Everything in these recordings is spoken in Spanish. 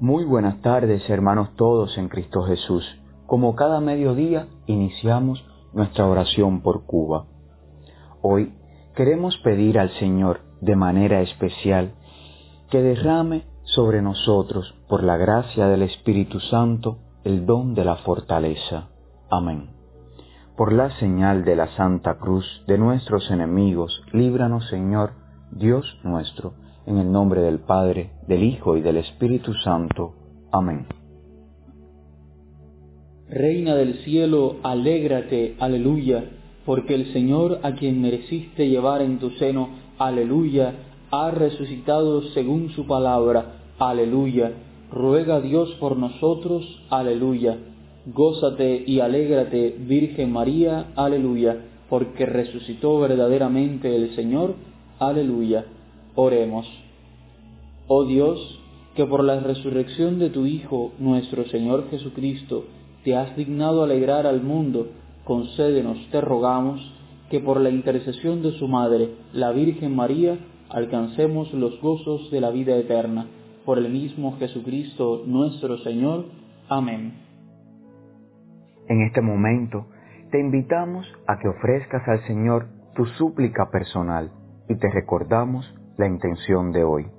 Muy buenas tardes, hermanos todos en Cristo Jesús. Como cada mediodía, iniciamos nuestra oración por Cuba. Hoy queremos pedir al Señor de manera especial que derrame sobre nosotros, por la gracia del Espíritu Santo, el don de la fortaleza. Amén. Por la señal de la Santa Cruz de nuestros enemigos, líbranos, Señor, Dios nuestro, en el nombre del Padre, del Hijo y del Espíritu Santo. Amén. Reina del cielo, alégrate, aleluya, porque el Señor a quien mereciste llevar en tu seno, aleluya, ha resucitado según su palabra, aleluya. Ruega a Dios por nosotros, aleluya. Gózate y alégrate, Virgen María, aleluya, porque resucitó verdaderamente el Señor, aleluya. Oremos. Oh Dios, que por la resurrección de tu Hijo, nuestro Señor Jesucristo, te has dignado alegrar al mundo, concédenos, te rogamos, que por la intercesión de su Madre, la Virgen María, alcancemos los gozos de la vida eterna. Por el mismo Jesucristo nuestro Señor. Amén. En este momento, te invitamos a que ofrezcas al Señor tu súplica personal y te recordamos la intención de hoy.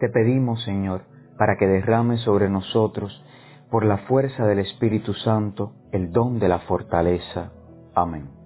Te pedimos, Señor, para que derrame sobre nosotros, por la fuerza del Espíritu Santo, el don de la fortaleza. Amén.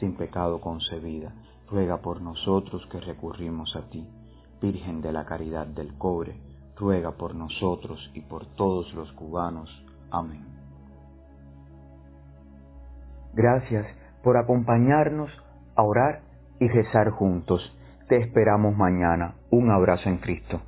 sin pecado concebida ruega por nosotros que recurrimos a ti. Virgen de la Caridad del Cobre, ruega por nosotros y por todos los cubanos. Amén. Gracias por acompañarnos a orar y rezar juntos. Te esperamos mañana. Un abrazo en Cristo.